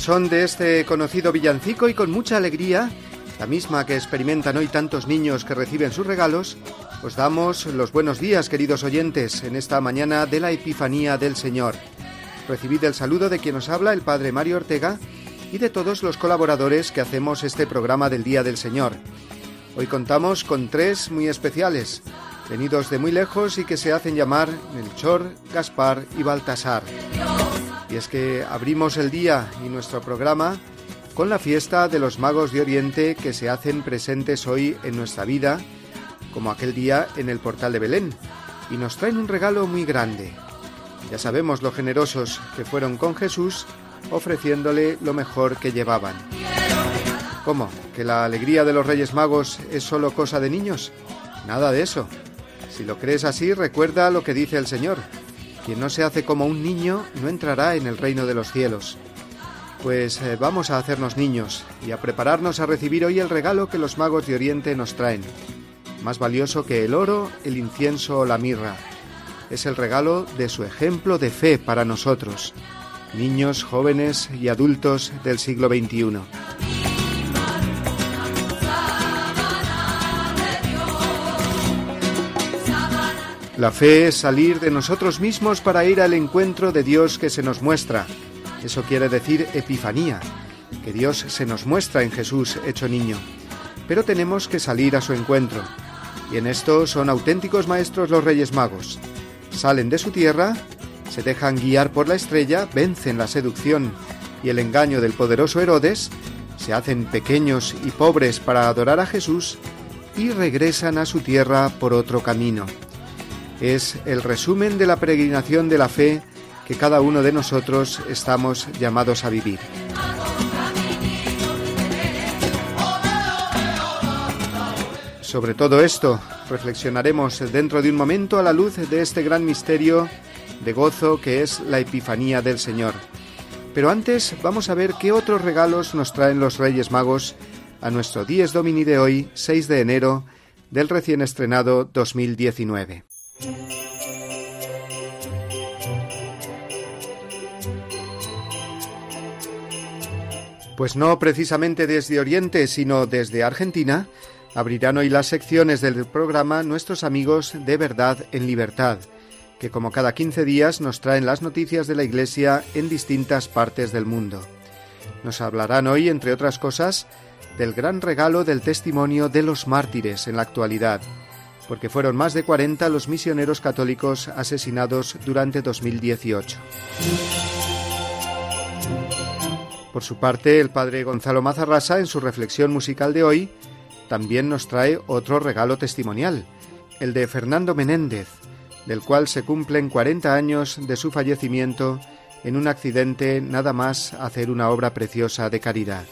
Son de este conocido villancico y con mucha alegría, la misma que experimentan hoy tantos niños que reciben sus regalos, os damos los buenos días, queridos oyentes, en esta mañana de la Epifanía del Señor. Recibid el saludo de quien os habla, el Padre Mario Ortega, y de todos los colaboradores que hacemos este programa del Día del Señor. Hoy contamos con tres muy especiales, venidos de muy lejos y que se hacen llamar Melchor, Gaspar y Baltasar. Y es que abrimos el día y nuestro programa con la fiesta de los magos de Oriente que se hacen presentes hoy en nuestra vida, como aquel día en el portal de Belén, y nos traen un regalo muy grande. Ya sabemos lo generosos que fueron con Jesús, ofreciéndole lo mejor que llevaban. ¿Cómo? ¿Que la alegría de los Reyes Magos es solo cosa de niños? Nada de eso. Si lo crees así, recuerda lo que dice el Señor. Quien no se hace como un niño no entrará en el reino de los cielos. Pues eh, vamos a hacernos niños y a prepararnos a recibir hoy el regalo que los magos de Oriente nos traen. Más valioso que el oro, el incienso o la mirra. Es el regalo de su ejemplo de fe para nosotros, niños, jóvenes y adultos del siglo XXI. La fe es salir de nosotros mismos para ir al encuentro de Dios que se nos muestra. Eso quiere decir epifanía, que Dios se nos muestra en Jesús hecho niño. Pero tenemos que salir a su encuentro. Y en esto son auténticos maestros los Reyes Magos. Salen de su tierra, se dejan guiar por la estrella, vencen la seducción y el engaño del poderoso Herodes, se hacen pequeños y pobres para adorar a Jesús y regresan a su tierra por otro camino es el resumen de la peregrinación de la fe que cada uno de nosotros estamos llamados a vivir. Sobre todo esto reflexionaremos dentro de un momento a la luz de este gran misterio de gozo que es la Epifanía del Señor. Pero antes vamos a ver qué otros regalos nos traen los Reyes Magos a nuestro Dies Domini de hoy, 6 de enero del recién estrenado 2019. Pues no precisamente desde Oriente, sino desde Argentina, abrirán hoy las secciones del programa nuestros amigos de Verdad en Libertad, que como cada 15 días nos traen las noticias de la Iglesia en distintas partes del mundo. Nos hablarán hoy, entre otras cosas, del gran regalo del testimonio de los mártires en la actualidad, porque fueron más de 40 los misioneros católicos asesinados durante 2018. Por su parte, el padre Gonzalo Mazarrasa, en su reflexión musical de hoy, también nos trae otro regalo testimonial, el de Fernando Menéndez, del cual se cumplen 40 años de su fallecimiento en un accidente nada más hacer una obra preciosa de caridad.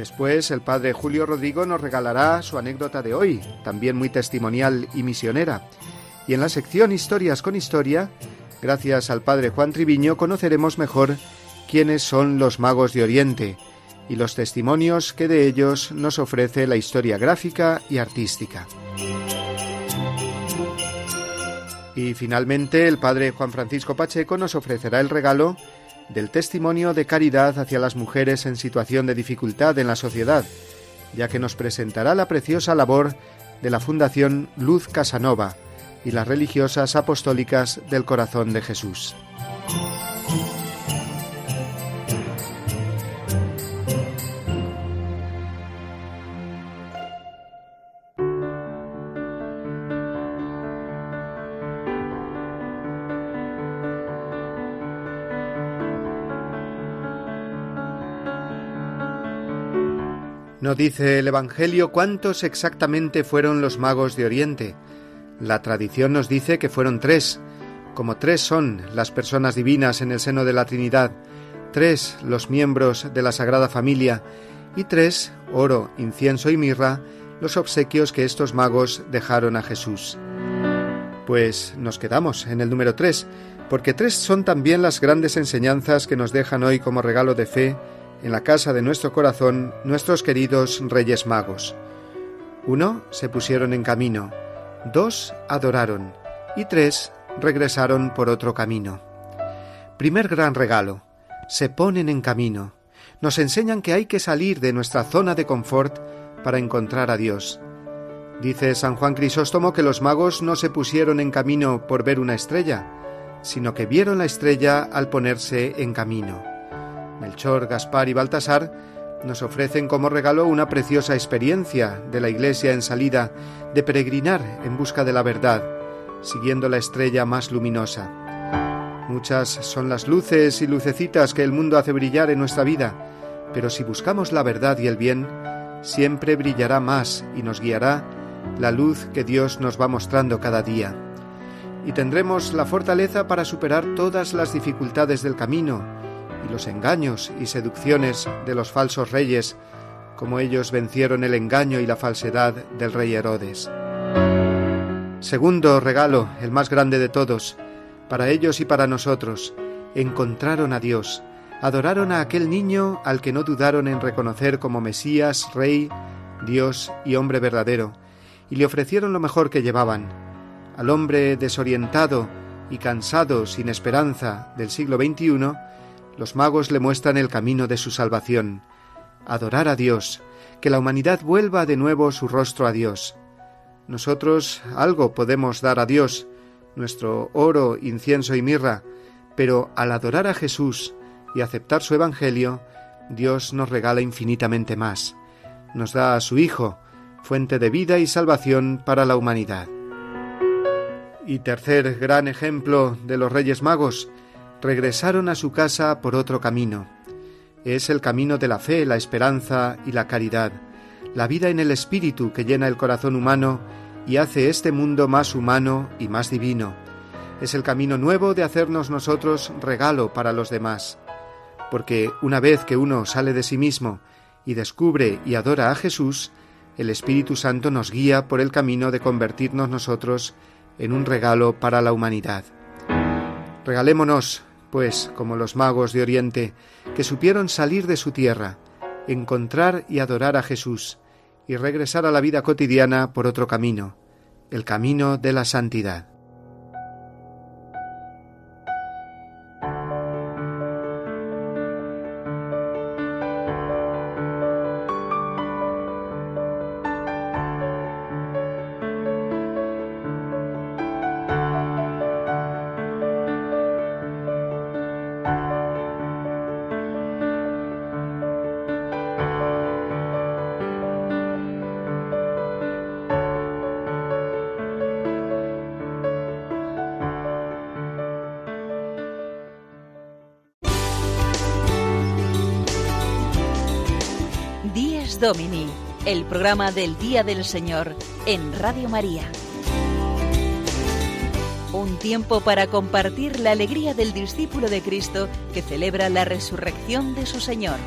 Después el padre Julio Rodrigo nos regalará su anécdota de hoy, también muy testimonial y misionera. Y en la sección Historias con Historia, gracias al padre Juan Triviño, conoceremos mejor quiénes son los magos de Oriente y los testimonios que de ellos nos ofrece la historia gráfica y artística. Y finalmente el padre Juan Francisco Pacheco nos ofrecerá el regalo del testimonio de caridad hacia las mujeres en situación de dificultad en la sociedad, ya que nos presentará la preciosa labor de la Fundación Luz Casanova y las religiosas apostólicas del corazón de Jesús. No dice el Evangelio cuántos exactamente fueron los magos de Oriente. La tradición nos dice que fueron tres, como tres son las personas divinas en el seno de la Trinidad, tres los miembros de la Sagrada Familia y tres, oro, incienso y mirra, los obsequios que estos magos dejaron a Jesús. Pues nos quedamos en el número tres, porque tres son también las grandes enseñanzas que nos dejan hoy como regalo de fe en la casa de nuestro corazón nuestros queridos Reyes Magos. Uno, se pusieron en camino, dos, adoraron, y tres, regresaron por otro camino. Primer gran regalo, se ponen en camino. Nos enseñan que hay que salir de nuestra zona de confort para encontrar a Dios. Dice San Juan Crisóstomo que los magos no se pusieron en camino por ver una estrella, sino que vieron la estrella al ponerse en camino. Melchor, Gaspar y Baltasar nos ofrecen como regalo una preciosa experiencia de la Iglesia en salida, de peregrinar en busca de la verdad, siguiendo la estrella más luminosa. Muchas son las luces y lucecitas que el mundo hace brillar en nuestra vida, pero si buscamos la verdad y el bien, siempre brillará más y nos guiará la luz que Dios nos va mostrando cada día. Y tendremos la fortaleza para superar todas las dificultades del camino, y los engaños y seducciones de los falsos reyes, como ellos vencieron el engaño y la falsedad del rey Herodes. Segundo regalo, el más grande de todos, para ellos y para nosotros, encontraron a Dios, adoraron a aquel niño al que no dudaron en reconocer como Mesías, Rey, Dios y hombre verdadero, y le ofrecieron lo mejor que llevaban. Al hombre desorientado y cansado sin esperanza del siglo XXI, los magos le muestran el camino de su salvación, adorar a Dios, que la humanidad vuelva de nuevo su rostro a Dios. Nosotros algo podemos dar a Dios, nuestro oro, incienso y mirra, pero al adorar a Jesús y aceptar su Evangelio, Dios nos regala infinitamente más. Nos da a su Hijo, fuente de vida y salvación para la humanidad. Y tercer gran ejemplo de los Reyes Magos, regresaron a su casa por otro camino. Es el camino de la fe, la esperanza y la caridad, la vida en el espíritu que llena el corazón humano y hace este mundo más humano y más divino. Es el camino nuevo de hacernos nosotros regalo para los demás. Porque una vez que uno sale de sí mismo y descubre y adora a Jesús, el Espíritu Santo nos guía por el camino de convertirnos nosotros en un regalo para la humanidad. Regalémonos pues como los magos de Oriente, que supieron salir de su tierra, encontrar y adorar a Jesús, y regresar a la vida cotidiana por otro camino, el camino de la santidad. Programa del Día del Señor en Radio María. Un tiempo para compartir la alegría del discípulo de Cristo que celebra la resurrección de su Señor.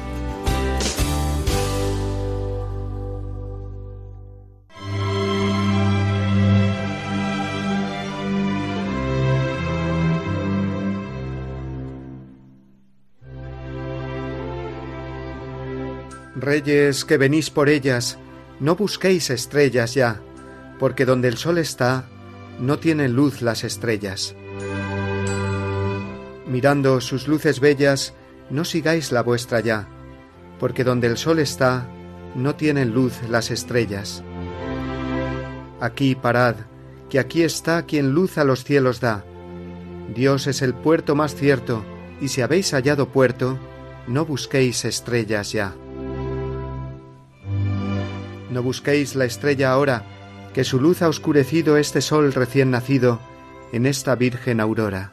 Reyes que venís por ellas, no busquéis estrellas ya, porque donde el sol está, no tienen luz las estrellas. Mirando sus luces bellas, no sigáis la vuestra ya, porque donde el sol está, no tienen luz las estrellas. Aquí parad, que aquí está quien luz a los cielos da. Dios es el puerto más cierto, y si habéis hallado puerto, no busquéis estrellas ya. No busquéis la estrella ahora, que su luz ha oscurecido este sol recién nacido en esta virgen aurora.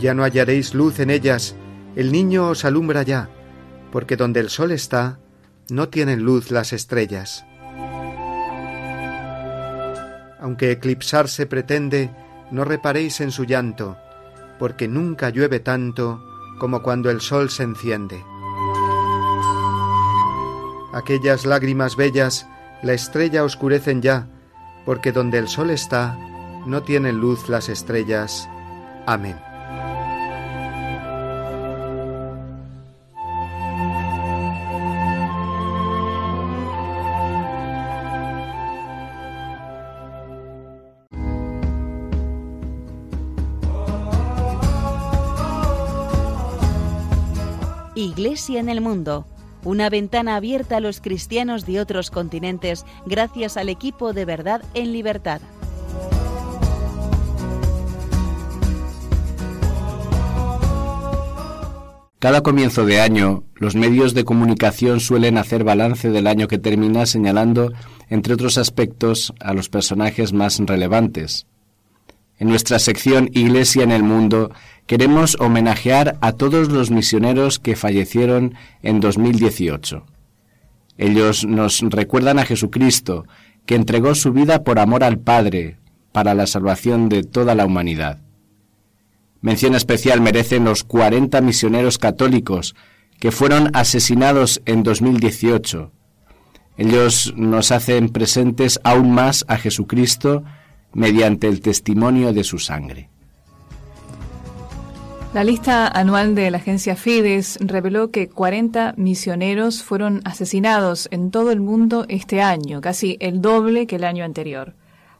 Ya no hallaréis luz en ellas, el niño os alumbra ya, porque donde el sol está, no tienen luz las estrellas. Aunque eclipsarse pretende, no reparéis en su llanto, porque nunca llueve tanto como cuando el sol se enciende. Aquellas lágrimas bellas la estrella oscurecen ya, porque donde el sol está, no tienen luz las estrellas. Amén. Iglesia en el Mundo, una ventana abierta a los cristianos de otros continentes gracias al equipo de verdad en libertad. Cada comienzo de año, los medios de comunicación suelen hacer balance del año que termina señalando, entre otros aspectos, a los personajes más relevantes. En nuestra sección Iglesia en el Mundo queremos homenajear a todos los misioneros que fallecieron en 2018. Ellos nos recuerdan a Jesucristo, que entregó su vida por amor al Padre, para la salvación de toda la humanidad. Mención especial merecen los 40 misioneros católicos que fueron asesinados en 2018. Ellos nos hacen presentes aún más a Jesucristo mediante el testimonio de su sangre. La lista anual de la agencia Fides reveló que 40 misioneros fueron asesinados en todo el mundo este año, casi el doble que el año anterior.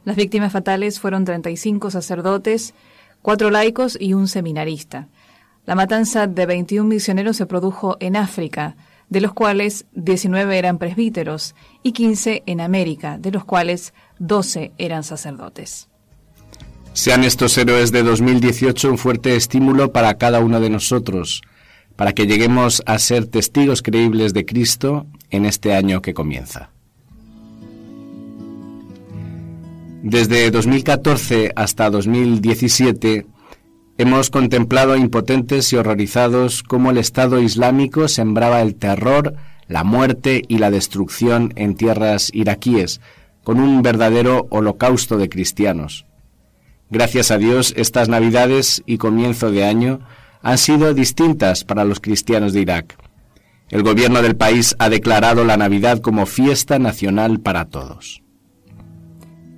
Las víctimas fatales fueron 35 sacerdotes, cuatro laicos y un seminarista. La matanza de 21 misioneros se produjo en África, de los cuales 19 eran presbíteros, y 15 en América, de los cuales 12 eran sacerdotes. Sean estos héroes de 2018 un fuerte estímulo para cada uno de nosotros, para que lleguemos a ser testigos creíbles de Cristo en este año que comienza. Desde 2014 hasta 2017 hemos contemplado impotentes y horrorizados cómo el Estado Islámico sembraba el terror, la muerte y la destrucción en tierras iraquíes, con un verdadero holocausto de cristianos. Gracias a Dios, estas Navidades y comienzo de año han sido distintas para los cristianos de Irak. El gobierno del país ha declarado la Navidad como fiesta nacional para todos.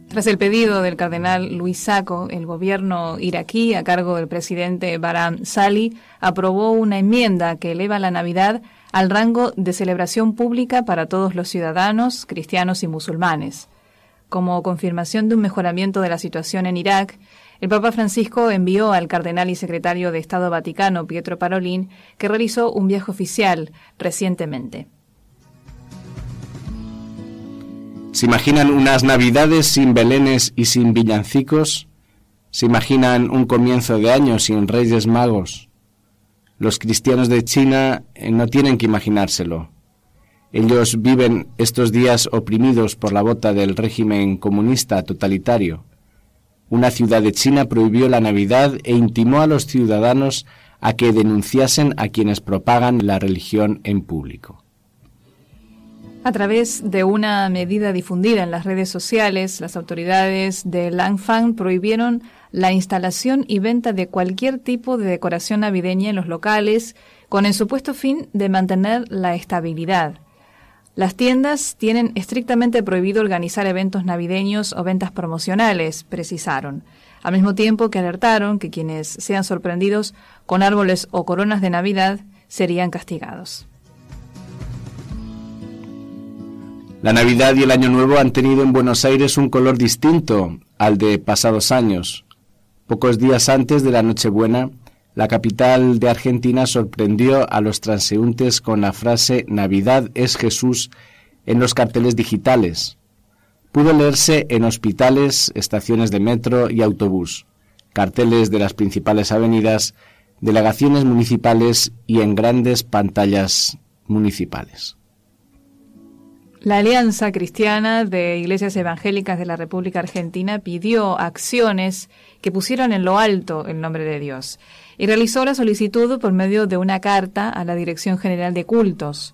Tras el pedido del cardenal Luis Saco, el gobierno iraquí, a cargo del presidente Baram Sali, aprobó una enmienda que eleva la Navidad al rango de celebración pública para todos los ciudadanos, cristianos y musulmanes. Como confirmación de un mejoramiento de la situación en Irak, el Papa Francisco envió al cardenal y secretario de Estado Vaticano, Pietro Parolin, que realizó un viaje oficial recientemente. ¿Se imaginan unas navidades sin belenes y sin villancicos? ¿Se imaginan un comienzo de año sin reyes magos? Los cristianos de China eh, no tienen que imaginárselo. Ellos viven estos días oprimidos por la bota del régimen comunista totalitario. Una ciudad de China prohibió la Navidad e intimó a los ciudadanos a que denunciasen a quienes propagan la religión en público. A través de una medida difundida en las redes sociales, las autoridades de Langfang prohibieron la instalación y venta de cualquier tipo de decoración navideña en los locales con el supuesto fin de mantener la estabilidad. Las tiendas tienen estrictamente prohibido organizar eventos navideños o ventas promocionales, precisaron, al mismo tiempo que alertaron que quienes sean sorprendidos con árboles o coronas de Navidad serían castigados. La Navidad y el Año Nuevo han tenido en Buenos Aires un color distinto al de pasados años. Pocos días antes de la Nochebuena, la capital de Argentina sorprendió a los transeúntes con la frase Navidad es Jesús en los carteles digitales. Pudo leerse en hospitales, estaciones de metro y autobús, carteles de las principales avenidas, delegaciones municipales y en grandes pantallas municipales. La Alianza Cristiana de Iglesias Evangélicas de la República Argentina pidió acciones que pusieran en lo alto el nombre de Dios y realizó la solicitud por medio de una carta a la Dirección General de Cultos.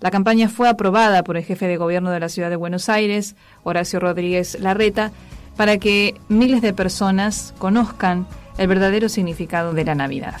La campaña fue aprobada por el jefe de gobierno de la ciudad de Buenos Aires, Horacio Rodríguez Larreta, para que miles de personas conozcan el verdadero significado de la Navidad.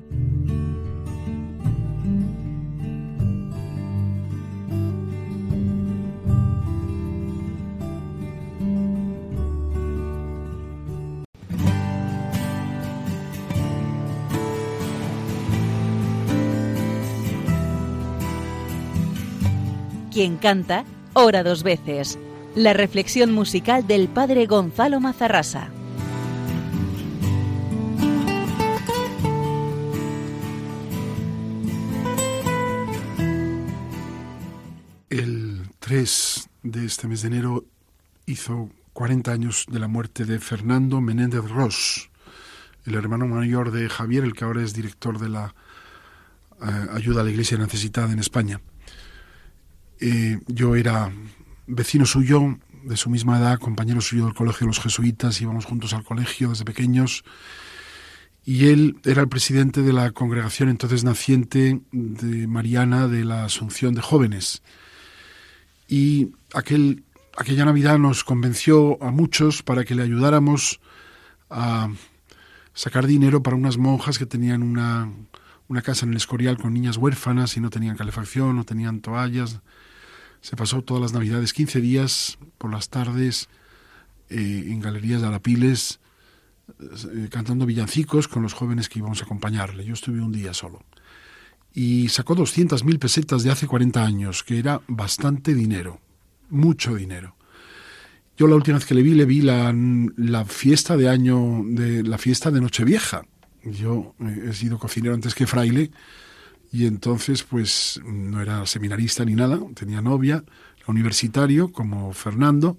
Quien canta, ora dos veces. La reflexión musical del padre Gonzalo Mazarrasa. El 3 de este mes de enero hizo 40 años de la muerte de Fernando Menéndez Ross, el hermano mayor de Javier, el que ahora es director de la eh, ayuda a la iglesia necesitada en España. Eh, yo era vecino suyo, de su misma edad, compañero suyo del colegio de los jesuitas, íbamos juntos al colegio desde pequeños, y él era el presidente de la congregación entonces naciente de Mariana de la Asunción de Jóvenes. Y aquel, aquella Navidad nos convenció a muchos para que le ayudáramos a sacar dinero para unas monjas que tenían una, una casa en el Escorial con niñas huérfanas y no tenían calefacción, no tenían toallas, se pasó todas las navidades, 15 días por las tardes eh, en galerías de Arapiles, eh, cantando villancicos con los jóvenes que íbamos a acompañarle. Yo estuve un día solo. Y sacó 200.000 pesetas de hace 40 años, que era bastante dinero, mucho dinero. Yo la última vez que le vi, le vi la, la fiesta de año, de la fiesta de Nochevieja. Yo eh, he sido cocinero antes que fraile y entonces pues no era seminarista ni nada, tenía novia, universitario como Fernando.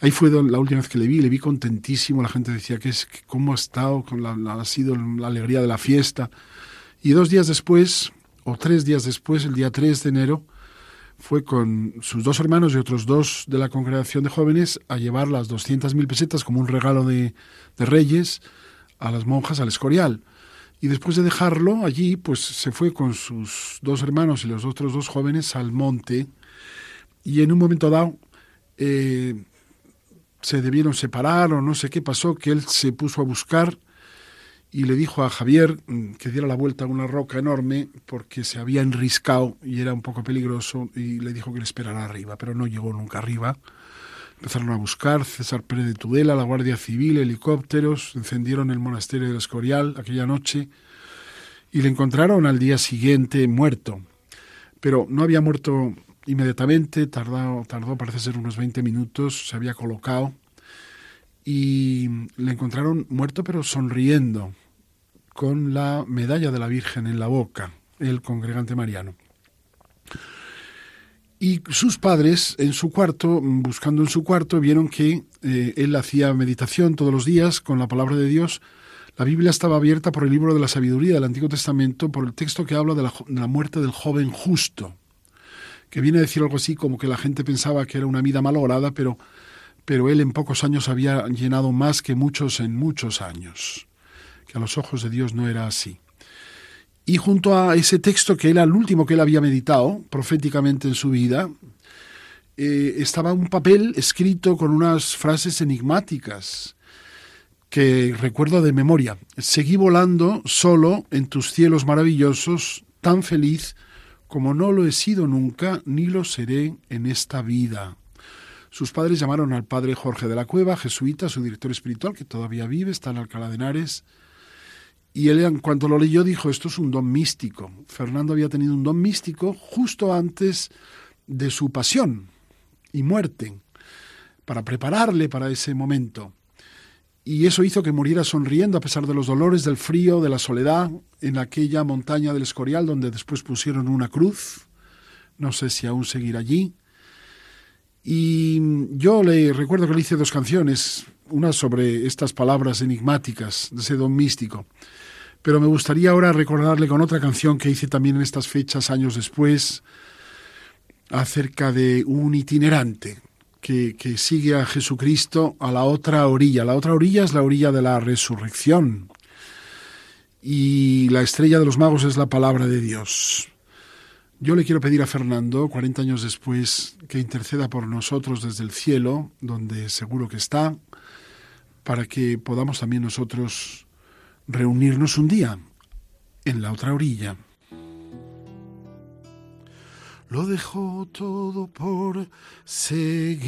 Ahí fue la última vez que le vi, le vi contentísimo, la gente decía que es cómo ha estado, con la, ha sido la alegría de la fiesta. Y dos días después, o tres días después, el día 3 de enero, fue con sus dos hermanos y otros dos de la congregación de jóvenes a llevar las 200.000 pesetas como un regalo de, de Reyes a las monjas al Escorial. Y después de dejarlo allí, pues se fue con sus dos hermanos y los otros dos jóvenes al monte. Y en un momento dado eh, se debieron separar o no sé qué pasó, que él se puso a buscar y le dijo a Javier mm, que diera la vuelta a una roca enorme porque se había enriscado y era un poco peligroso y le dijo que le esperara arriba, pero no llegó nunca arriba. Empezaron a buscar César Pérez de Tudela, la Guardia Civil, helicópteros, encendieron el monasterio del Escorial aquella noche y le encontraron al día siguiente muerto. Pero no había muerto inmediatamente, tardó, tardó parece ser unos 20 minutos, se había colocado y le encontraron muerto pero sonriendo, con la medalla de la Virgen en la boca, el congregante mariano. Y sus padres, en su cuarto, buscando en su cuarto, vieron que eh, él hacía meditación todos los días con la palabra de Dios. La Biblia estaba abierta por el libro de la sabiduría del Antiguo Testamento, por el texto que habla de la, de la muerte del joven justo, que viene a decir algo así como que la gente pensaba que era una vida malograda, pero, pero él en pocos años había llenado más que muchos en muchos años, que a los ojos de Dios no era así. Y junto a ese texto que era el último que él había meditado proféticamente en su vida, eh, estaba un papel escrito con unas frases enigmáticas. que recuerdo de memoria. Seguí volando solo en tus cielos maravillosos, tan feliz como no lo he sido nunca, ni lo seré en esta vida. Sus padres llamaron al padre Jorge de la Cueva, jesuita, su director espiritual, que todavía vive, está en Alcalá de Henares, y él, en cuanto lo leyó, dijo, esto es un don místico. Fernando había tenido un don místico justo antes de su pasión y muerte, para prepararle para ese momento y eso hizo que muriera sonriendo a pesar de los dolores, del frío, de la soledad, en aquella montaña del Escorial donde después pusieron una cruz. No sé si aún seguir allí. Y yo le recuerdo que le hice dos canciones, una sobre estas palabras enigmáticas de ese don místico. Pero me gustaría ahora recordarle con otra canción que hice también en estas fechas, años después, acerca de un itinerante, que, sigue a Jesucristo a la otra orilla. La otra orilla es la orilla de la resurrección. Y la estrella de los magos es la palabra de Dios. Yo le quiero pedir a Fernando, 40 años después, que interceda por nosotros desde el cielo, donde seguro que está, para que podamos también nosotros reunirnos un día en la otra orilla. Lo dejó todo por seguir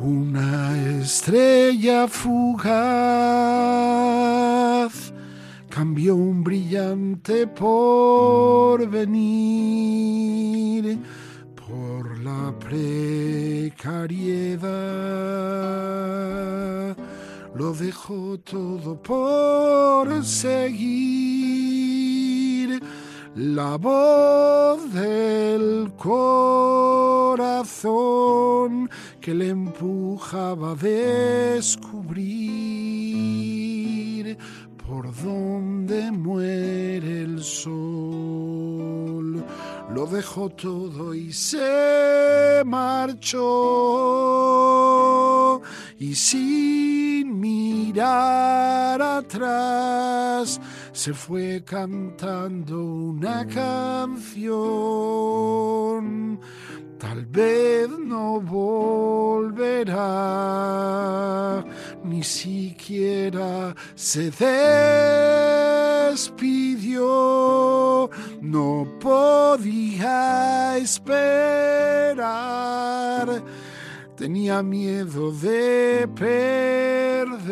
una estrella fugaz cambió un brillante por venir por la precariedad lo dejó todo por seguir la voz del corazón que le empujaba a descubrir por dónde muere el sol. Lo dejó todo y se marchó y sin mirar atrás se fue cantando una canción. Tal vez no volverá, ni siquiera se despidió, no podía esperar tenía miedo de perder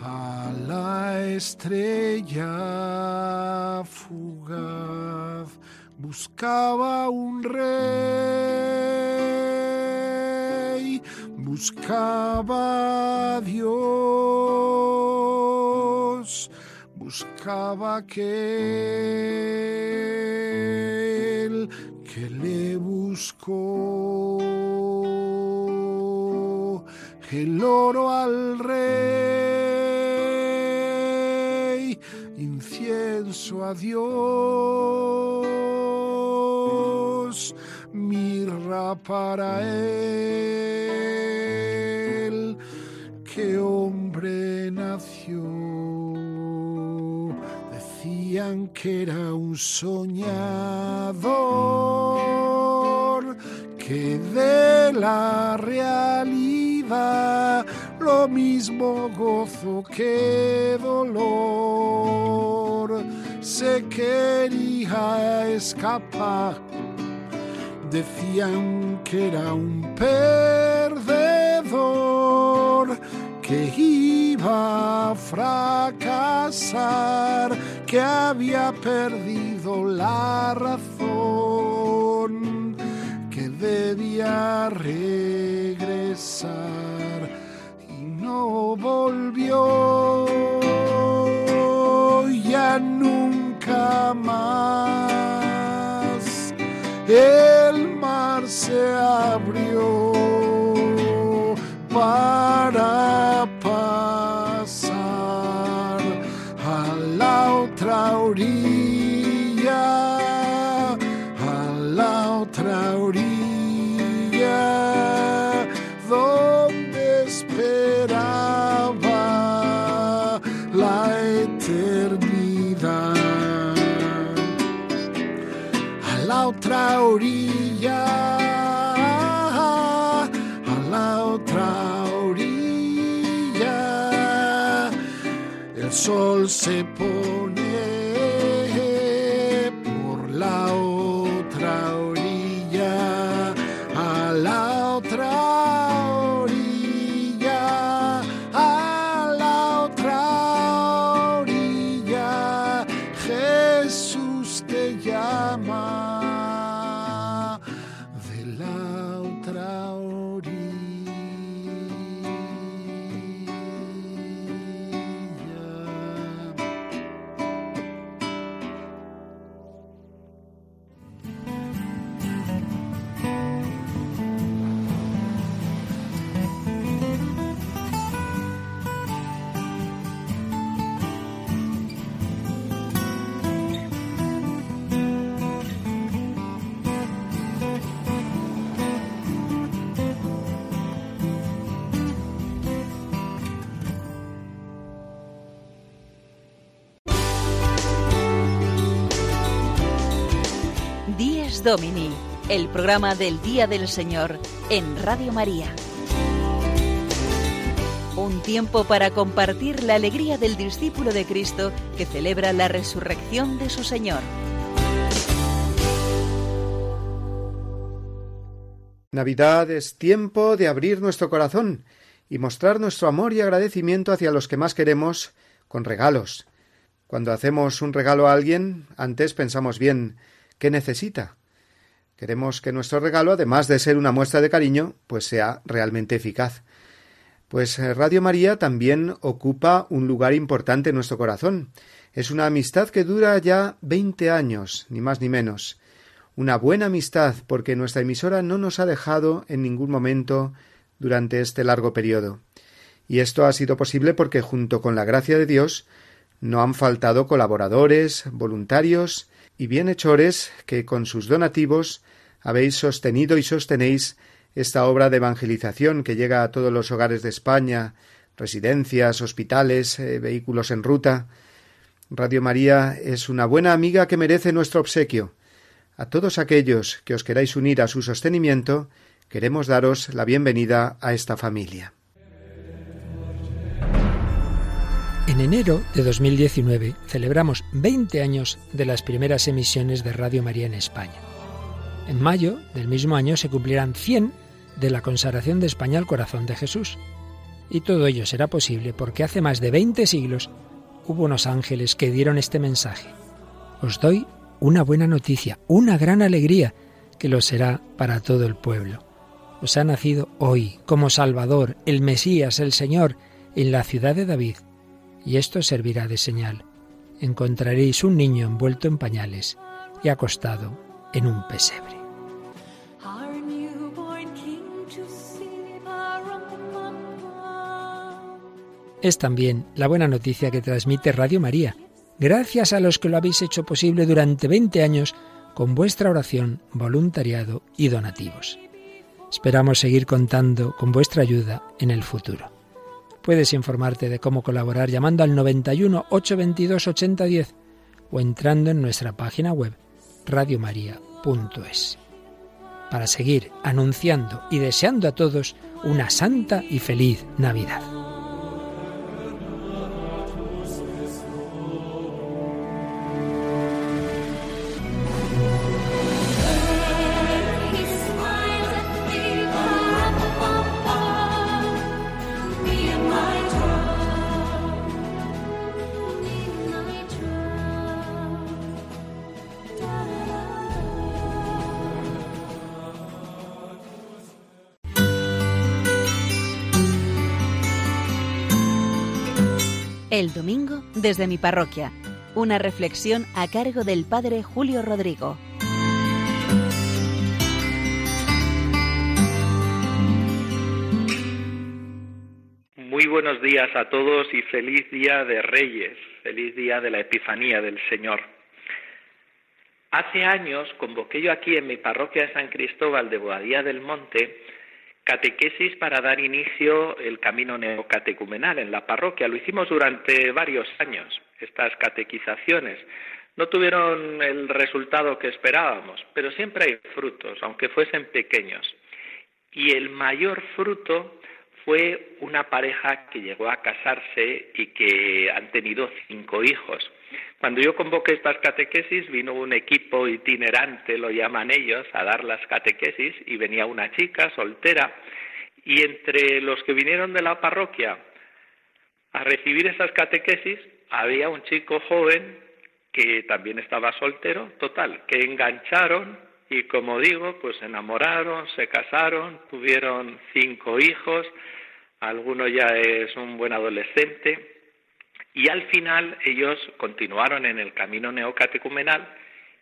a la estrella fugaz. Buscaba un rey, buscaba a Dios, buscaba aquel que le buscó. El oro al rey, incienso a Dios, para él, que hombre nació. Decían que era un soñador que de la realidad lo mismo gozo que dolor se quería escapar. Decían que era un perdedor que iba a fracasar, que había perdido la razón debía regresar y no volvió ya nunca más. otra orilla, a la otra orilla, el sol se pone. Domini, el programa del Día del Señor en Radio María. Un tiempo para compartir la alegría del discípulo de Cristo que celebra la resurrección de su Señor. Navidad es tiempo de abrir nuestro corazón y mostrar nuestro amor y agradecimiento hacia los que más queremos con regalos. Cuando hacemos un regalo a alguien, antes pensamos bien qué necesita, Queremos que nuestro regalo, además de ser una muestra de cariño, pues sea realmente eficaz. Pues eh, Radio María también ocupa un lugar importante en nuestro corazón. Es una amistad que dura ya veinte años, ni más ni menos. Una buena amistad, porque nuestra emisora no nos ha dejado en ningún momento durante este largo periodo. Y esto ha sido posible porque, junto con la gracia de Dios, no han faltado colaboradores, voluntarios y bienhechores que con sus donativos habéis sostenido y sostenéis esta obra de evangelización que llega a todos los hogares de España, residencias, hospitales, eh, vehículos en ruta. Radio María es una buena amiga que merece nuestro obsequio. A todos aquellos que os queráis unir a su sostenimiento, queremos daros la bienvenida a esta familia. En enero de 2019 celebramos 20 años de las primeras emisiones de Radio María en España. En mayo del mismo año se cumplirán 100 de la consagración de España al corazón de Jesús. Y todo ello será posible porque hace más de 20 siglos hubo unos ángeles que dieron este mensaje. Os doy una buena noticia, una gran alegría, que lo será para todo el pueblo. Os ha nacido hoy como Salvador, el Mesías, el Señor, en la ciudad de David, y esto servirá de señal. Encontraréis un niño envuelto en pañales y acostado en un pesebre. Es también la buena noticia que transmite Radio María, gracias a los que lo habéis hecho posible durante 20 años con vuestra oración, voluntariado y donativos. Esperamos seguir contando con vuestra ayuda en el futuro. Puedes informarte de cómo colaborar llamando al 91 822 8010 o entrando en nuestra página web radiomaria.es. Para seguir anunciando y deseando a todos una santa y feliz Navidad. Desde mi parroquia. Una reflexión a cargo del Padre Julio Rodrigo. Muy buenos días a todos y feliz día de Reyes, feliz día de la Epifanía del Señor. Hace años convoqué yo aquí en mi parroquia de San Cristóbal de Boadía del Monte catequesis para dar inicio el camino neocatecumenal en la parroquia. Lo hicimos durante varios años, estas catequizaciones. No tuvieron el resultado que esperábamos, pero siempre hay frutos, aunque fuesen pequeños. Y el mayor fruto fue una pareja que llegó a casarse y que han tenido cinco hijos. Cuando yo convoqué estas catequesis, vino un equipo itinerante, lo llaman ellos, a dar las catequesis y venía una chica soltera y entre los que vinieron de la parroquia a recibir esas catequesis había un chico joven que también estaba soltero, total, que engancharon y como digo, pues se enamoraron, se casaron, tuvieron cinco hijos, alguno ya es un buen adolescente y al final ellos continuaron en el camino neocatecumenal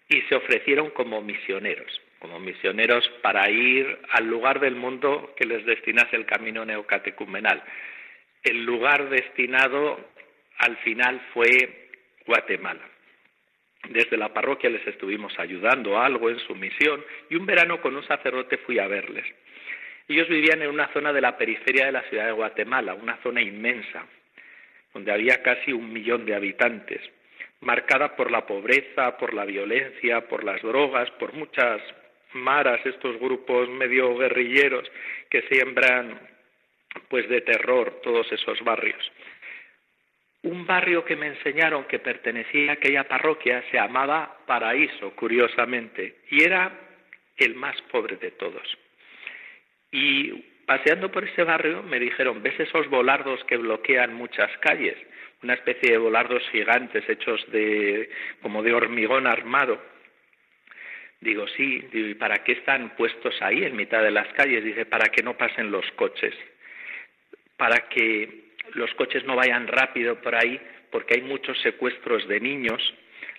y se ofrecieron como misioneros, como misioneros para ir al lugar del mundo que les destinase el camino neocatecumenal. El lugar destinado al final fue Guatemala. Desde la parroquia les estuvimos ayudando algo en su misión y un verano con un sacerdote fui a verles. Ellos vivían en una zona de la periferia de la ciudad de Guatemala, una zona inmensa, donde había casi un millón de habitantes, marcada por la pobreza, por la violencia, por las drogas, por muchas maras, estos grupos medio guerrilleros que siembran pues de terror todos esos barrios. Un barrio que me enseñaron que pertenecía a aquella parroquia se llamaba Paraíso, curiosamente, y era el más pobre de todos. Y paseando por ese barrio me dijeron, ¿ves esos volardos que bloquean muchas calles? Una especie de volardos gigantes hechos de como de hormigón armado. Digo, sí, ¿y para qué están puestos ahí en mitad de las calles? Dice, para que no pasen los coches, para que los coches no vayan rápido por ahí porque hay muchos secuestros de niños,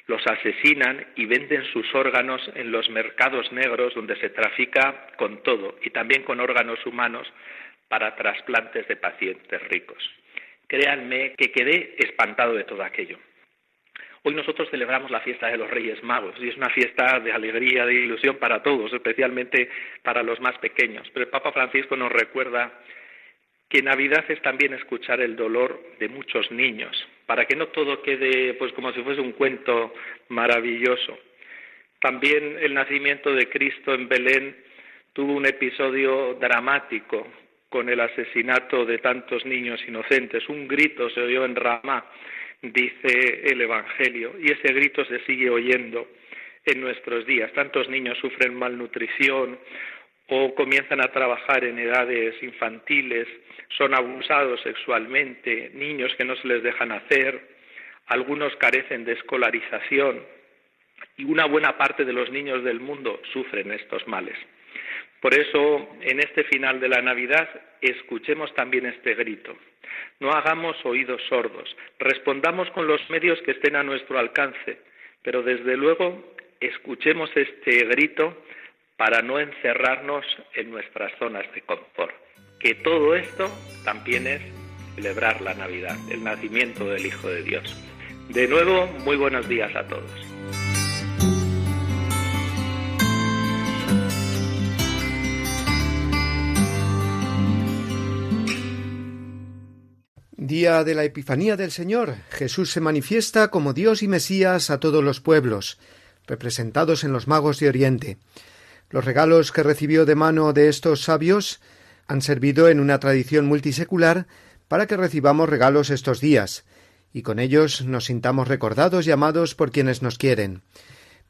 los asesinan y venden sus órganos en los mercados negros donde se trafica con todo y también con órganos humanos para trasplantes de pacientes ricos. Créanme que quedé espantado de todo aquello. Hoy nosotros celebramos la fiesta de los Reyes Magos y es una fiesta de alegría, de ilusión para todos, especialmente para los más pequeños. Pero el Papa Francisco nos recuerda que Navidad es también escuchar el dolor de muchos niños, para que no todo quede pues como si fuese un cuento maravilloso. También el nacimiento de Cristo en Belén tuvo un episodio dramático con el asesinato de tantos niños inocentes. Un grito se oyó en Ramá, dice el Evangelio, y ese grito se sigue oyendo en nuestros días. Tantos niños sufren malnutrición o comienzan a trabajar en edades infantiles, son abusados sexualmente, niños que no se les dejan hacer, algunos carecen de escolarización y una buena parte de los niños del mundo sufren estos males. Por eso, en este final de la Navidad, escuchemos también este grito. No hagamos oídos sordos, respondamos con los medios que estén a nuestro alcance, pero desde luego escuchemos este grito para no encerrarnos en nuestras zonas de confort. Que todo esto también es celebrar la Navidad, el nacimiento del Hijo de Dios. De nuevo, muy buenos días a todos. Día de la Epifanía del Señor. Jesús se manifiesta como Dios y Mesías a todos los pueblos, representados en los magos de Oriente. Los regalos que recibió de mano de estos sabios han servido en una tradición multisecular para que recibamos regalos estos días, y con ellos nos sintamos recordados y amados por quienes nos quieren.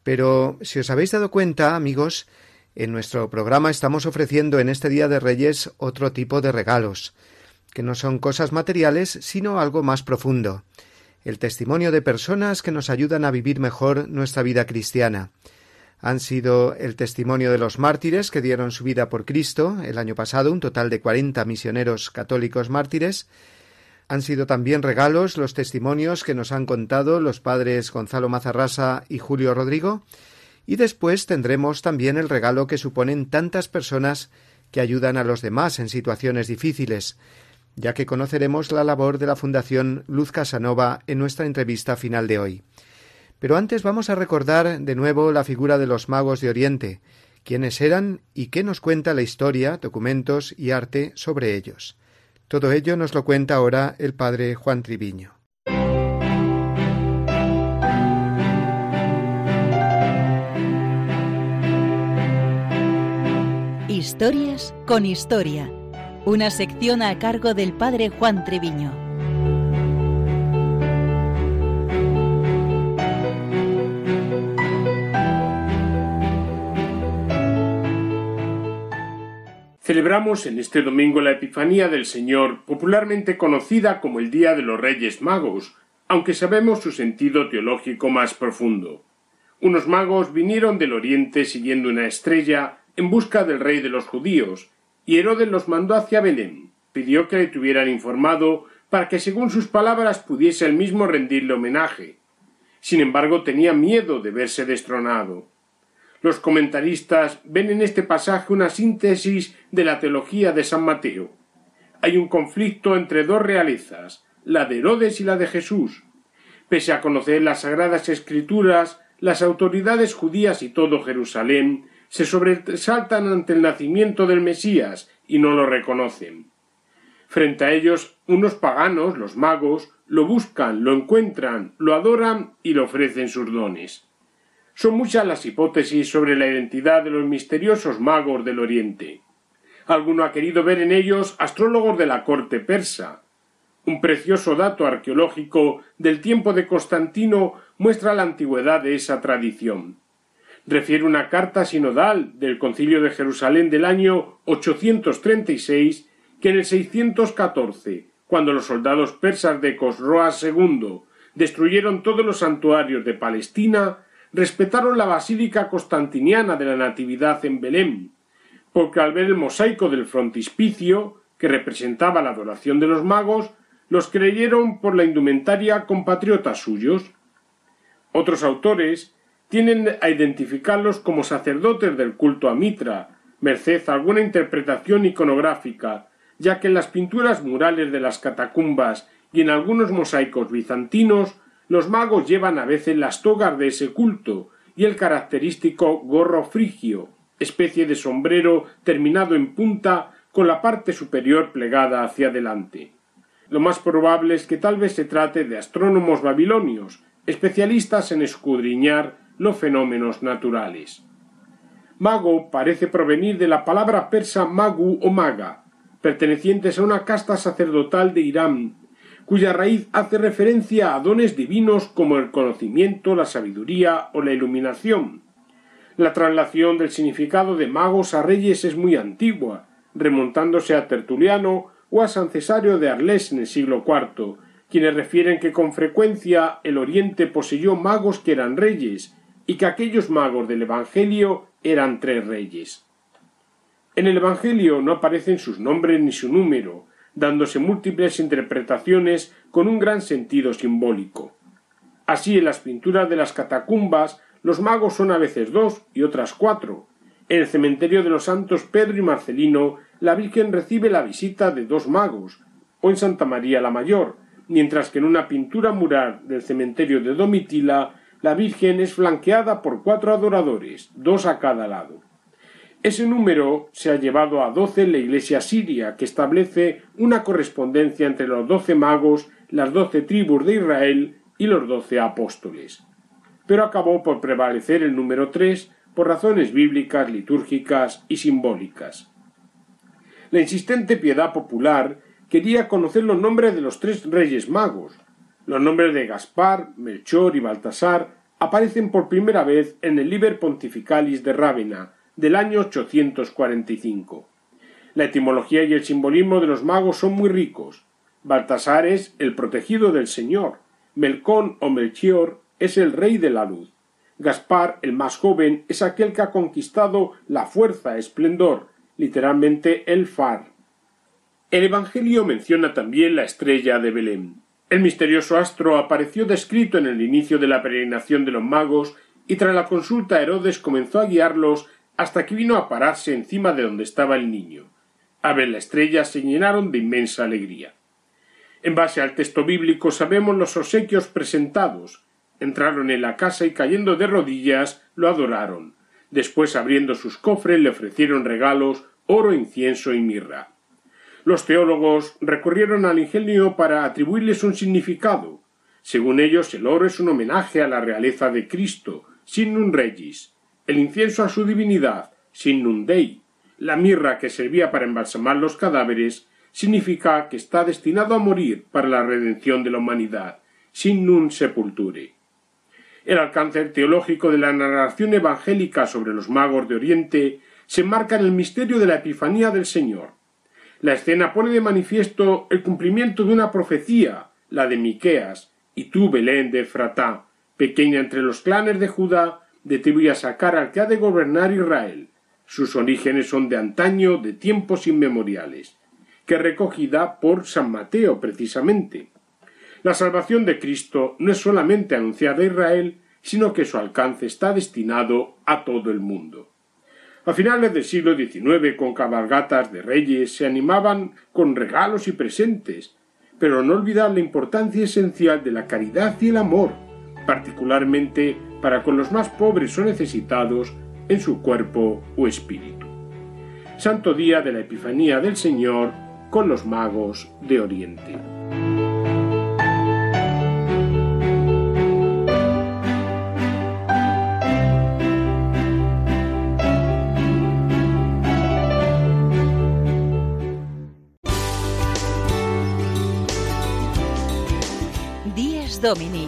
Pero si os habéis dado cuenta, amigos, en nuestro programa estamos ofreciendo en este Día de Reyes otro tipo de regalos, que no son cosas materiales, sino algo más profundo, el testimonio de personas que nos ayudan a vivir mejor nuestra vida cristiana, han sido el testimonio de los mártires que dieron su vida por Cristo el año pasado, un total de cuarenta misioneros católicos mártires. Han sido también regalos los testimonios que nos han contado los padres Gonzalo Mazarrasa y Julio Rodrigo. Y después tendremos también el regalo que suponen tantas personas que ayudan a los demás en situaciones difíciles, ya que conoceremos la labor de la Fundación Luz Casanova en nuestra entrevista final de hoy. Pero antes vamos a recordar de nuevo la figura de los magos de Oriente, quiénes eran y qué nos cuenta la historia, documentos y arte sobre ellos. Todo ello nos lo cuenta ahora el padre Juan Triviño. Historias con historia una sección a cargo del padre Juan Treviño. Celebramos en este domingo la Epifanía del Señor, popularmente conocida como el Día de los Reyes Magos, aunque sabemos su sentido teológico más profundo. Unos magos vinieron del oriente siguiendo una estrella en busca del rey de los judíos, y Herodes los mandó hacia Belén. Pidió que le tuvieran informado para que según sus palabras pudiese él mismo rendirle homenaje. Sin embargo, tenía miedo de verse destronado. Los comentaristas ven en este pasaje una síntesis de la teología de San Mateo. Hay un conflicto entre dos realezas, la de Herodes y la de Jesús. Pese a conocer las sagradas escrituras, las autoridades judías y todo Jerusalén se sobresaltan ante el nacimiento del Mesías y no lo reconocen. Frente a ellos, unos paganos, los magos, lo buscan, lo encuentran, lo adoran y le ofrecen sus dones. Son muchas las hipótesis sobre la identidad de los misteriosos magos del Oriente. Alguno ha querido ver en ellos astrólogos de la corte persa. Un precioso dato arqueológico del tiempo de Constantino muestra la antigüedad de esa tradición. Refiere una carta sinodal del Concilio de Jerusalén del año 836 que en el 614, cuando los soldados persas de Cosroas II destruyeron todos los santuarios de Palestina, respetaron la basílica constantiniana de la Natividad en Belén, porque al ver el mosaico del frontispicio, que representaba la adoración de los magos, los creyeron por la indumentaria compatriotas suyos. Otros autores tienen a identificarlos como sacerdotes del culto a Mitra, merced a alguna interpretación iconográfica, ya que en las pinturas murales de las catacumbas y en algunos mosaicos bizantinos los magos llevan a veces las togas de ese culto y el característico gorro frigio, especie de sombrero terminado en punta con la parte superior plegada hacia adelante. Lo más probable es que tal vez se trate de astrónomos babilonios, especialistas en escudriñar los fenómenos naturales. Mago parece provenir de la palabra persa magu o maga, pertenecientes a una casta sacerdotal de Irán, cuya raíz hace referencia a dones divinos como el conocimiento, la sabiduría o la iluminación. La traslación del significado de magos a reyes es muy antigua, remontándose a Tertuliano o a San Cesario de Arles en el siglo IV, quienes refieren que con frecuencia el Oriente poseyó magos que eran reyes y que aquellos magos del Evangelio eran tres reyes. En el Evangelio no aparecen sus nombres ni su número, dándose múltiples interpretaciones con un gran sentido simbólico. Así en las pinturas de las catacumbas los magos son a veces dos y otras cuatro. En el cementerio de los santos Pedro y Marcelino la Virgen recibe la visita de dos magos, o en Santa María la Mayor, mientras que en una pintura mural del cementerio de Domitila la Virgen es flanqueada por cuatro adoradores, dos a cada lado. Ese número se ha llevado a doce la Iglesia siria, que establece una correspondencia entre los doce magos, las doce tribus de Israel y los doce apóstoles. Pero acabó por prevalecer el número tres por razones bíblicas, litúrgicas y simbólicas. La insistente piedad popular quería conocer los nombres de los tres reyes magos. Los nombres de Gaspar, Melchor y Baltasar aparecen por primera vez en el Liber Pontificalis de Rávena, del año 845. La etimología y el simbolismo de los magos son muy ricos. Baltasar es el protegido del Señor. Melcón o Melchior es el rey de la luz. Gaspar, el más joven, es aquel que ha conquistado la fuerza, esplendor, literalmente el far. El Evangelio menciona también la estrella de Belén. El misterioso astro apareció descrito en el inicio de la peregrinación de los magos y tras la consulta Herodes comenzó a guiarlos hasta que vino a pararse encima de donde estaba el niño. A ver la estrella se llenaron de inmensa alegría. En base al texto bíblico sabemos los obsequios presentados. Entraron en la casa y cayendo de rodillas lo adoraron. Después abriendo sus cofres le ofrecieron regalos, oro, incienso y mirra. Los teólogos recurrieron al ingenio para atribuirles un significado. Según ellos, el oro es un homenaje a la realeza de Cristo, sin un regis, el incienso a su divinidad, sin dei, la mirra que servía para embalsamar los cadáveres, significa que está destinado a morir para la redención de la humanidad, sin nun sepulture. El alcance teológico de la narración evangélica sobre los magos de Oriente se marca en el misterio de la Epifanía del Señor. La escena pone de manifiesto el cumplimiento de una profecía, la de Miqueas, y tú, Belén de Efratá, pequeña entre los clanes de Judá, de ti voy a sacar al que ha de gobernar Israel. Sus orígenes son de antaño, de tiempos inmemoriales, que recogida por San Mateo precisamente. La salvación de Cristo no es solamente anunciada a Israel, sino que su alcance está destinado a todo el mundo. A finales del siglo XIX, con cabalgatas de reyes, se animaban con regalos y presentes, pero no olvidar la importancia esencial de la caridad y el amor, particularmente para con los más pobres o necesitados en su cuerpo o espíritu. Santo Día de la Epifanía del Señor con los magos de Oriente. Domini,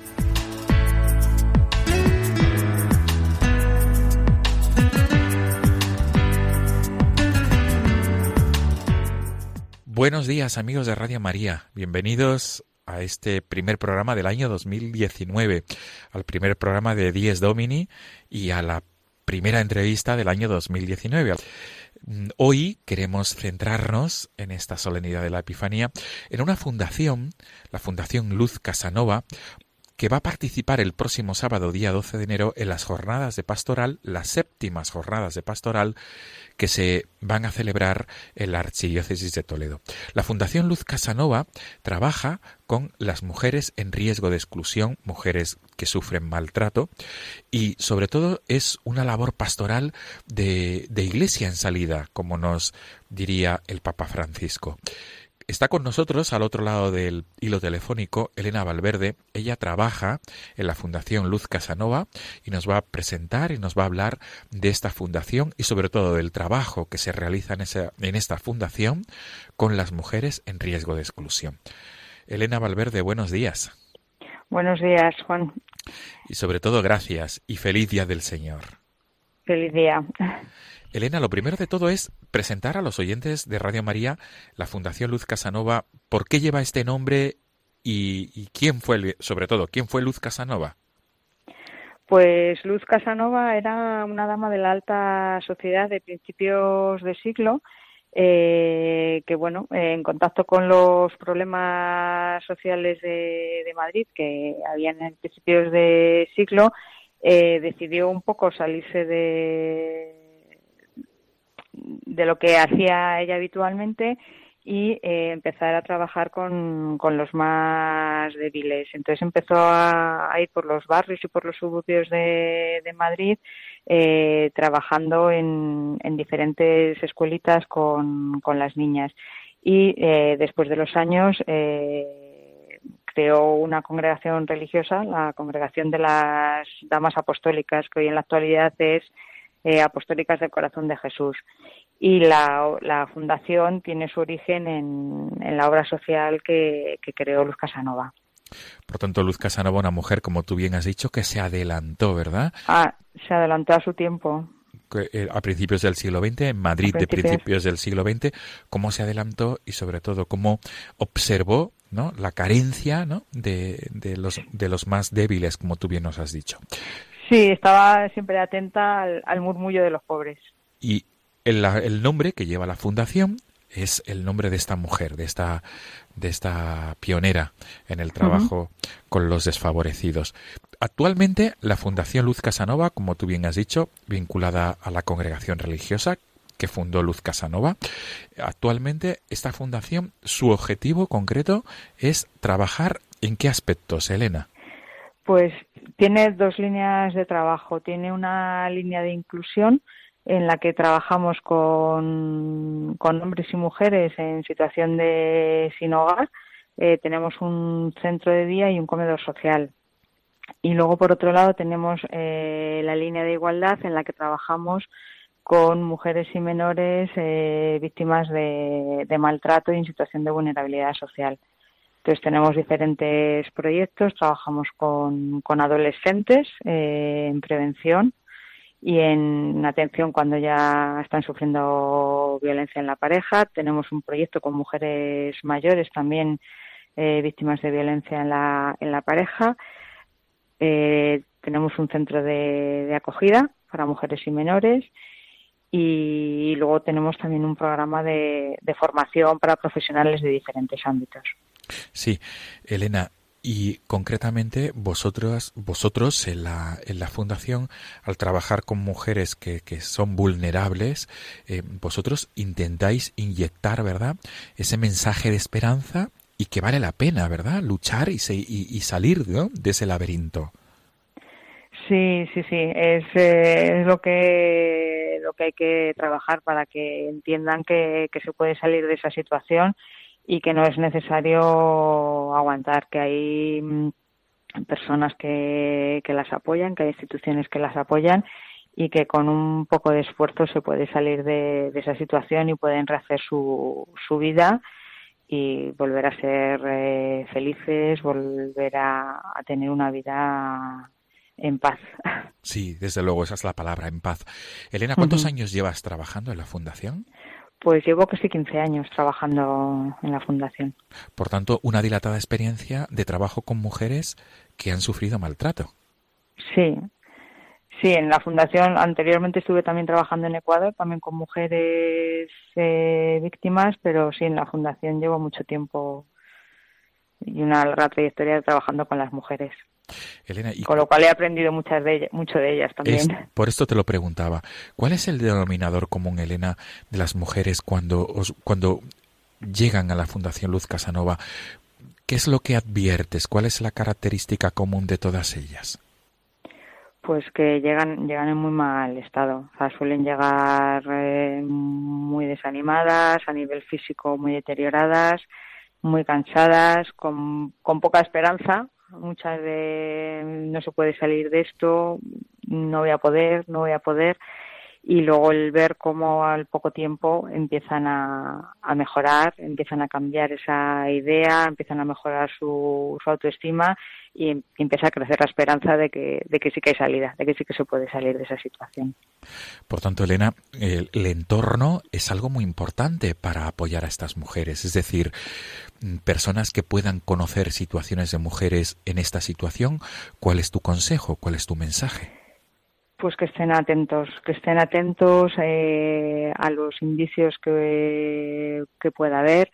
Buenos días amigos de Radio María, bienvenidos a este primer programa del año 2019, al primer programa de Dies Domini y a la primera entrevista del año 2019. Hoy queremos centrarnos en esta solemnidad de la Epifanía en una fundación, la Fundación Luz Casanova, que va a participar el próximo sábado, día 12 de enero, en las jornadas de pastoral, las séptimas jornadas de pastoral que se van a celebrar en la Archidiócesis de Toledo. La Fundación Luz Casanova trabaja con las mujeres en riesgo de exclusión, mujeres que sufren maltrato, y sobre todo es una labor pastoral de, de iglesia en salida, como nos diría el Papa Francisco. Está con nosotros al otro lado del hilo telefónico Elena Valverde. Ella trabaja en la Fundación Luz Casanova y nos va a presentar y nos va a hablar de esta fundación y sobre todo del trabajo que se realiza en, esa, en esta fundación con las mujeres en riesgo de exclusión. Elena Valverde, buenos días. Buenos días, Juan. Y sobre todo gracias y feliz día del Señor. Feliz día. Elena, lo primero de todo es presentar a los oyentes de Radio María la Fundación Luz Casanova, por qué lleva este nombre y, quién fue, sobre todo, quién fue Luz Casanova. Pues Luz Casanova era una dama de la alta sociedad de principios de siglo, eh, que bueno, en contacto con los problemas sociales de, de Madrid que habían en principios de siglo, eh, decidió un poco salirse de, de lo que hacía ella habitualmente y eh, empezar a trabajar con, con, los más débiles. Entonces empezó a, ir por los barrios y por los suburbios de, de Madrid eh, trabajando en, en, diferentes escuelitas con, con las niñas. Y eh, después de los años eh, creó una congregación religiosa, la Congregación de las Damas Apostólicas, que hoy en la actualidad es eh, Apostólicas del Corazón de Jesús. Y la, la fundación tiene su origen en, en la obra social que, que, creó Luz Casanova. Por tanto, Luz Casanova, una mujer, como tú bien has dicho, que se adelantó, ¿verdad? Ah, se adelantó a su tiempo. Eh, a principios del siglo XX, en Madrid de principios del siglo XX, cómo se adelantó y sobre todo cómo observó ¿no? la carencia ¿no? de, de, los, de los más débiles, como tú bien nos has dicho. Sí, estaba siempre atenta al, al murmullo de los pobres. Y el, el, nombre que lleva la fundación es el nombre de esta mujer, de esta, de esta pionera en el trabajo uh -huh. con los desfavorecidos. Actualmente la Fundación Luz Casanova, como tú bien has dicho, vinculada a la congregación religiosa que fundó Luz Casanova. Actualmente esta fundación, su objetivo concreto es trabajar en qué aspectos, Elena. Pues tiene dos líneas de trabajo. Tiene una línea de inclusión en la que trabajamos con, hombres y mujeres en situación de sin hogar. Eh, tenemos un centro de día y un comedor social. Y luego, por otro lado, tenemos eh, la línea de igualdad en la que trabajamos con mujeres y menores eh, víctimas de, maltrato y en situación de vulnerabilidad social. Entonces tenemos diferentes proyectos, trabajamos con, adolescentes eh, en prevención y en atención cuando ya están sufriendo violencia en la pareja. Tenemos un proyecto con mujeres mayores también eh, víctimas de violencia en la, en la pareja. Eh, tenemos un centro de, acogida para mujeres y menores y luego tenemos también un programa de formación para profesionales de diferentes ámbitos. Sí, Elena, y concretamente vosotros, vosotros en la, en la fundación, al trabajar con mujeres que, que son vulnerables, eh, vosotros intentáis inyectar, ¿verdad? Ese mensaje de esperanza y que vale la pena, ¿verdad? Luchar y, y, salir de ese laberinto. Sí, sí, sí, es, eh, es, lo que lo que hay que trabajar para que entiendan que, que se puede salir de esa situación y que no es necesario aguantar, que hay mm, personas que, que las apoyan, que hay instituciones que las apoyan y que con un poco de esfuerzo se puede salir de, esa situación y pueden rehacer su, su vida y volver a ser eh, felices, volver a, tener una vida en paz. Sí, desde luego, esa es la palabra, en paz. Elena, ¿cuántos años llevas trabajando en la Fundación? Pues llevo casi 15 años trabajando en la fundación. Por tanto, una dilatada experiencia de trabajo con mujeres que han sufrido maltrato. Sí, sí, en la fundación anteriormente estuve también trabajando en Ecuador, también con mujeres eh, víctimas, pero sí, en la fundación llevo mucho tiempo y una larga trayectoria trabajando con las mujeres. Elena, con lo cual he aprendido muchas de ellas, mucho de ellas también. por esto te lo preguntaba. ¿Cuál es el denominador común, Elena, de las mujeres cuando, cuando llegan a la Fundación Luz Casanova? ¿Qué es lo que adviertes? ¿Cuál es la característica común de todas ellas? Pues que llegan, llegan en muy mal estado. O sea, suelen llegar eh, muy desanimadas, a nivel físico muy deterioradas, muy cansadas, con, con poca esperanza, muchas de no se puede salir de esto, no voy a poder, no voy a poder y luego el ver cómo al poco tiempo empiezan a, mejorar, empiezan a cambiar esa idea, empiezan a mejorar su, autoestima y, empieza a crecer la esperanza de que, de que sí que hay salida, de que sí que se puede salir de esa situación. Por tanto, Elena, el, el entorno es algo muy importante para apoyar a estas mujeres, es decir, personas que puedan conocer situaciones de mujeres en esta situación. ¿Cuál es tu consejo? ¿Cuál es tu mensaje? Pues que estén atentos, que estén atentos eh, a los indicios que, que pueda haber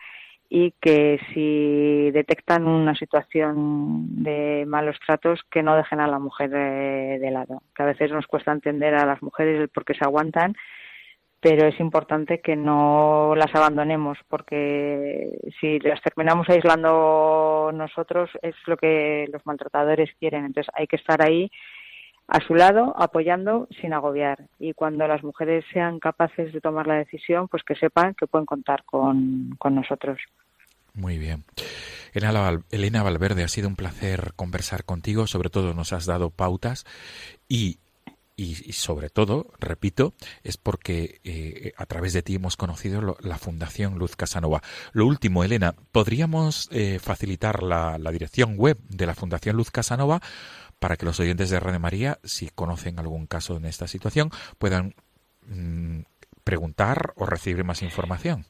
y que si detectan una situación de malos tratos, que no dejen a la mujer de, lado. Que a veces nos cuesta entender a las mujeres el por qué se aguantan, pero es importante que no las abandonemos, porque si las terminamos aislando nosotros es lo que los maltratadores quieren. Entonces hay que estar ahí a su lado, apoyando sin agobiar. Y cuando las mujeres sean capaces de tomar la decisión, pues que sepan que pueden contar con, nosotros. Muy bien. Elena Valverde, ha sido un placer conversar contigo, sobre todo nos has dado pautas y, y, sobre todo, repito, es porque eh, a través de ti hemos conocido la Fundación Luz Casanova. Lo último, Elena, ¿podríamos eh, facilitar la dirección web de la Fundación Luz Casanova para que los oyentes de Radio María, si conocen algún caso en esta situación, puedan mm, preguntar o recibir más información.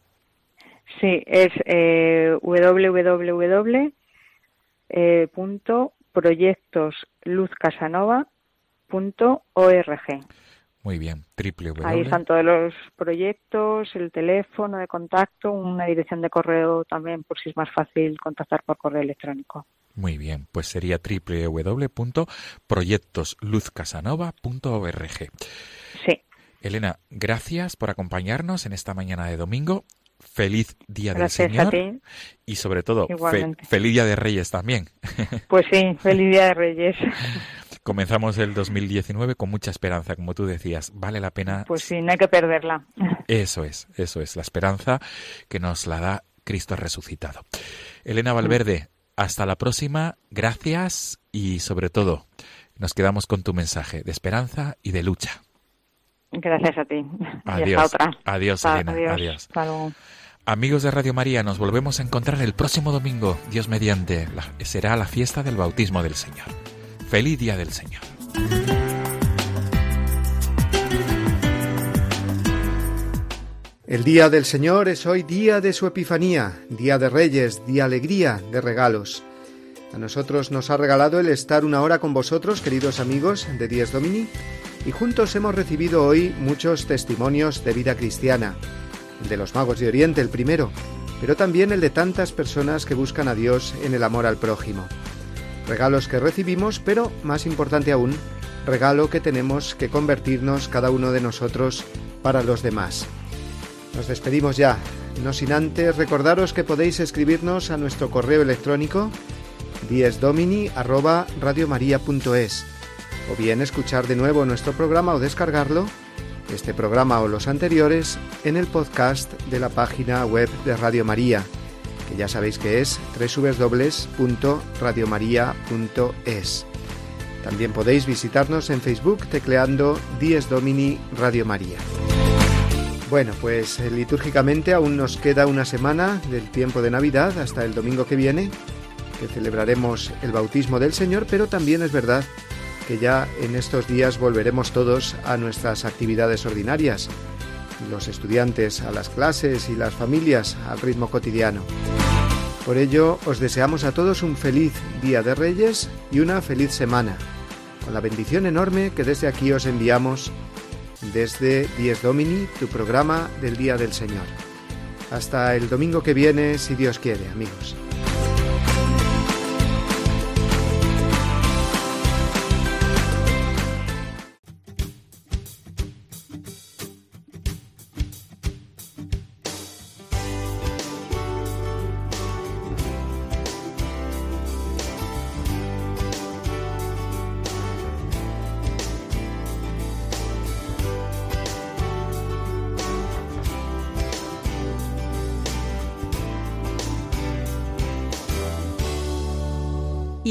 Sí, es eh, www.proyectosluzcasanova.org. Muy bien, triple Ahí están todos los proyectos, el teléfono de contacto, una dirección de correo también por si es más fácil contactar por correo electrónico. Muy bien, pues sería www.proyectosluzcasanova.org. Sí. Elena, gracias por acompañarnos en esta mañana de domingo. Feliz Día del Señor. Y sobre todo, feliz Día de Reyes también. Pues sí, feliz Día de Reyes. Comenzamos el 2019 con mucha esperanza, como tú decías. Vale la pena. Pues sí, no hay que perderla. Eso es, eso es, la esperanza que nos la da Cristo resucitado. Elena Valverde, hasta la próxima, gracias y sobre todo, nos quedamos con tu mensaje de esperanza y de lucha. Gracias a ti. Adiós. Adiós, Elena. Adiós. Amigos de Radio María, nos volvemos a encontrar el próximo domingo, Dios mediante. será la fiesta del bautismo del Señor. Feliz Día del Señor. El Día del Señor es hoy día de su Epifanía, día de Reyes, día alegría, de regalos. A nosotros nos ha regalado el estar una hora con vosotros, queridos amigos de Dies Domini, y juntos hemos recibido hoy muchos testimonios de vida cristiana, el de los magos de Oriente el primero, pero también el de tantas personas que buscan a Dios en el amor al prójimo. Regalos que recibimos, pero más importante aún, regalo que tenemos que convertirnos cada uno de nosotros para los demás. Nos despedimos ya, no sin antes recordaros que podéis escribirnos a nuestro correo electrónico diesdomini@radiomaria.es o bien escuchar de nuevo nuestro programa o descargarlo, este programa o los anteriores, en el podcast de la página web de Radio María, que ya sabéis que es www.radiomaria.es. También podéis visitarnos en Facebook tecleando Dies Domini María. Bueno, pues eh, litúrgicamente aún nos queda una semana del tiempo de Navidad hasta el domingo que viene, que celebraremos el bautismo del Señor, pero también es verdad que ya en estos días volveremos todos a nuestras actividades ordinarias, los estudiantes a las clases y las familias al ritmo cotidiano. Por ello, os deseamos a todos un feliz Día de Reyes y una feliz semana, con la bendición enorme que desde aquí os enviamos desde Dies Domini, tu programa del Día del Señor. Hasta el domingo que viene, si Dios quiere, amigos.